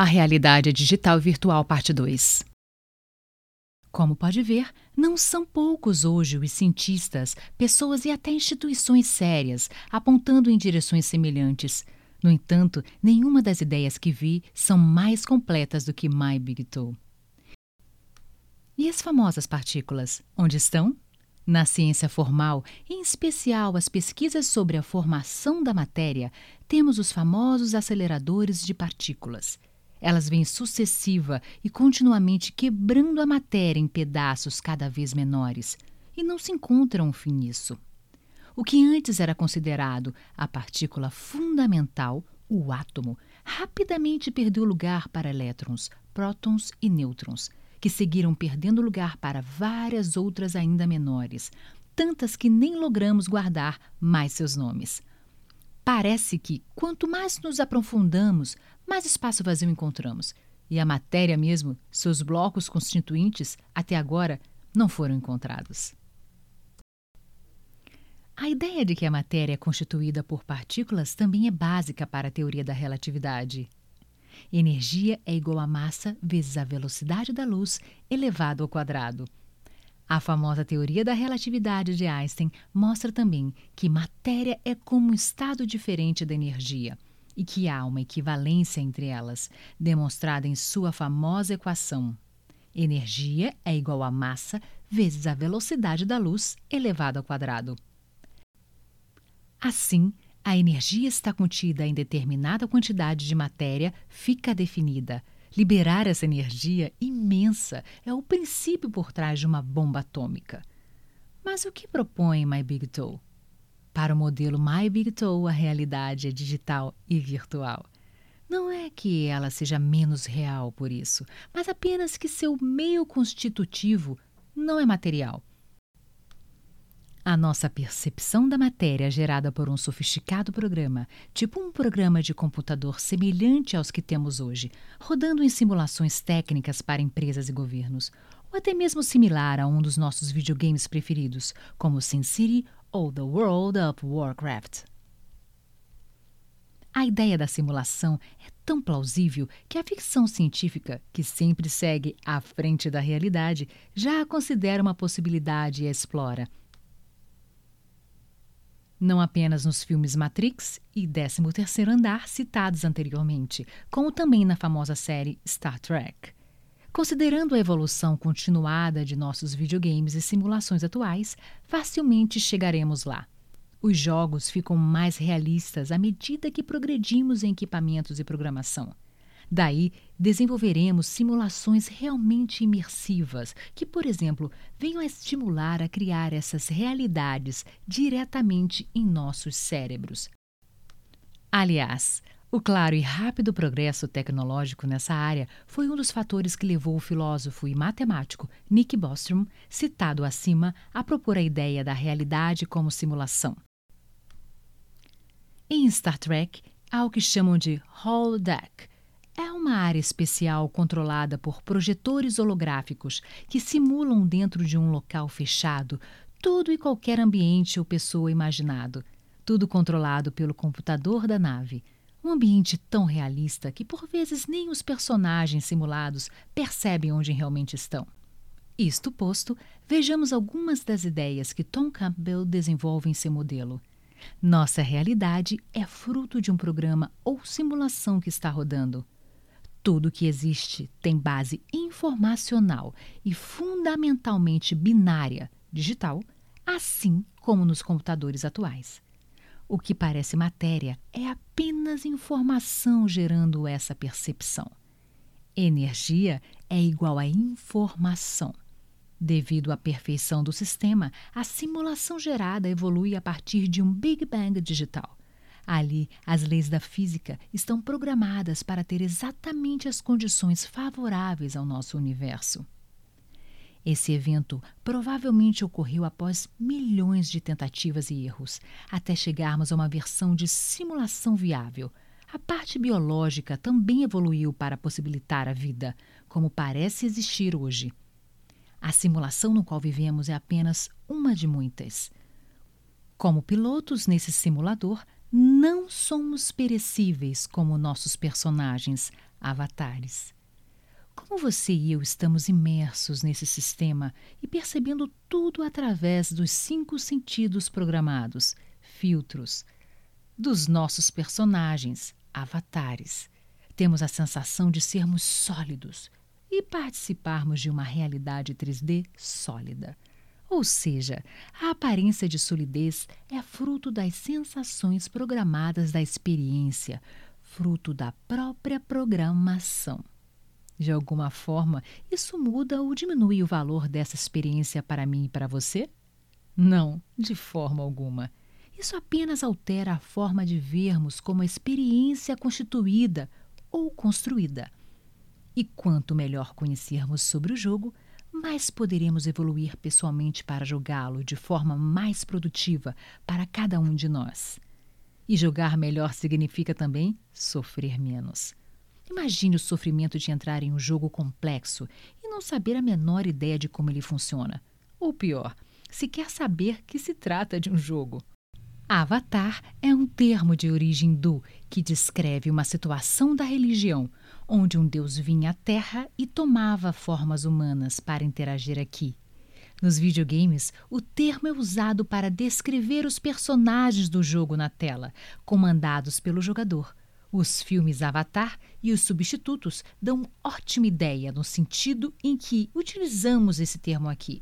A Realidade Digital Virtual Parte 2 Como pode ver, não são poucos hoje os cientistas, pessoas e até instituições sérias apontando em direções semelhantes. No entanto, nenhuma das ideias que vi são mais completas do que My Big Toe. E as famosas partículas, onde estão? Na ciência formal, em especial as pesquisas sobre a formação da matéria, temos os famosos aceleradores de partículas. Elas vêm sucessiva e continuamente quebrando a matéria em pedaços cada vez menores, e não se encontra um fim nisso. O que antes era considerado a partícula fundamental, o átomo, rapidamente perdeu lugar para elétrons, prótons e nêutrons, que seguiram perdendo lugar para várias outras ainda menores, tantas que nem logramos guardar mais seus nomes. Parece que, quanto mais nos aprofundamos, mais espaço vazio encontramos. E a matéria mesmo, seus blocos constituintes, até agora, não foram encontrados. A ideia de que a matéria é constituída por partículas também é básica para a teoria da relatividade. Energia é igual a massa vezes a velocidade da luz elevado ao quadrado. A famosa teoria da relatividade de Einstein mostra também que matéria é como um estado diferente da energia e que há uma equivalência entre elas, demonstrada em sua famosa equação. Energia é igual a massa vezes a velocidade da luz elevado ao quadrado. Assim, a energia está contida em determinada quantidade de matéria fica definida. Liberar essa energia imensa é o princípio por trás de uma bomba atômica. Mas o que propõe My Big Toe? Para o modelo My Big Toe, a realidade é digital e virtual. Não é que ela seja menos real por isso, mas apenas que seu meio constitutivo não é material. A nossa percepção da matéria gerada por um sofisticado programa, tipo um programa de computador semelhante aos que temos hoje, rodando em simulações técnicas para empresas e governos, ou até mesmo similar a um dos nossos videogames preferidos, como SimCity ou The World of Warcraft. A ideia da simulação é tão plausível que a ficção científica, que sempre segue à frente da realidade, já a considera uma possibilidade e a explora não apenas nos filmes Matrix e 13º Andar citados anteriormente, como também na famosa série Star Trek. Considerando a evolução continuada de nossos videogames e simulações atuais, facilmente chegaremos lá. Os jogos ficam mais realistas à medida que progredimos em equipamentos e programação. Daí, desenvolveremos simulações realmente imersivas, que, por exemplo, venham a estimular a criar essas realidades diretamente em nossos cérebros. Aliás, o claro e rápido progresso tecnológico nessa área foi um dos fatores que levou o filósofo e matemático Nick Bostrom, citado acima, a propor a ideia da realidade como simulação. Em Star Trek, há o que chamam de holodeck, é uma área especial controlada por projetores holográficos que simulam dentro de um local fechado todo e qualquer ambiente ou pessoa imaginado, tudo controlado pelo computador da nave. Um ambiente tão realista que por vezes nem os personagens simulados percebem onde realmente estão. Isto posto, vejamos algumas das ideias que Tom Campbell desenvolve em seu modelo. Nossa realidade é fruto de um programa ou simulação que está rodando. Tudo que existe tem base informacional e fundamentalmente binária, digital, assim como nos computadores atuais. O que parece matéria é apenas informação gerando essa percepção. Energia é igual a informação. Devido à perfeição do sistema, a simulação gerada evolui a partir de um Big Bang digital. Ali, as leis da física estão programadas para ter exatamente as condições favoráveis ao nosso universo. Esse evento provavelmente ocorreu após milhões de tentativas e erros, até chegarmos a uma versão de simulação viável. A parte biológica também evoluiu para possibilitar a vida, como parece existir hoje. A simulação no qual vivemos é apenas uma de muitas. Como pilotos nesse simulador, não somos perecíveis como nossos personagens, avatares. Como você e eu estamos imersos nesse sistema e percebendo tudo através dos cinco sentidos programados, filtros, dos nossos personagens, avatares. Temos a sensação de sermos sólidos e participarmos de uma realidade 3D sólida. Ou seja, a aparência de solidez é fruto das sensações programadas da experiência, fruto da própria programação. De alguma forma, isso muda ou diminui o valor dessa experiência para mim e para você? Não, de forma alguma. Isso apenas altera a forma de vermos como a experiência constituída ou construída. E quanto melhor conhecermos sobre o jogo, mais poderemos evoluir pessoalmente para jogá-lo de forma mais produtiva para cada um de nós. E jogar melhor significa também sofrer menos. Imagine o sofrimento de entrar em um jogo complexo e não saber a menor ideia de como ele funciona. Ou pior, sequer saber que se trata de um jogo. Avatar é um termo de origem hindu que descreve uma situação da religião onde um deus vinha à Terra e tomava formas humanas para interagir aqui. Nos videogames, o termo é usado para descrever os personagens do jogo na tela, comandados pelo jogador. Os filmes Avatar e os substitutos dão ótima ideia no sentido em que utilizamos esse termo aqui.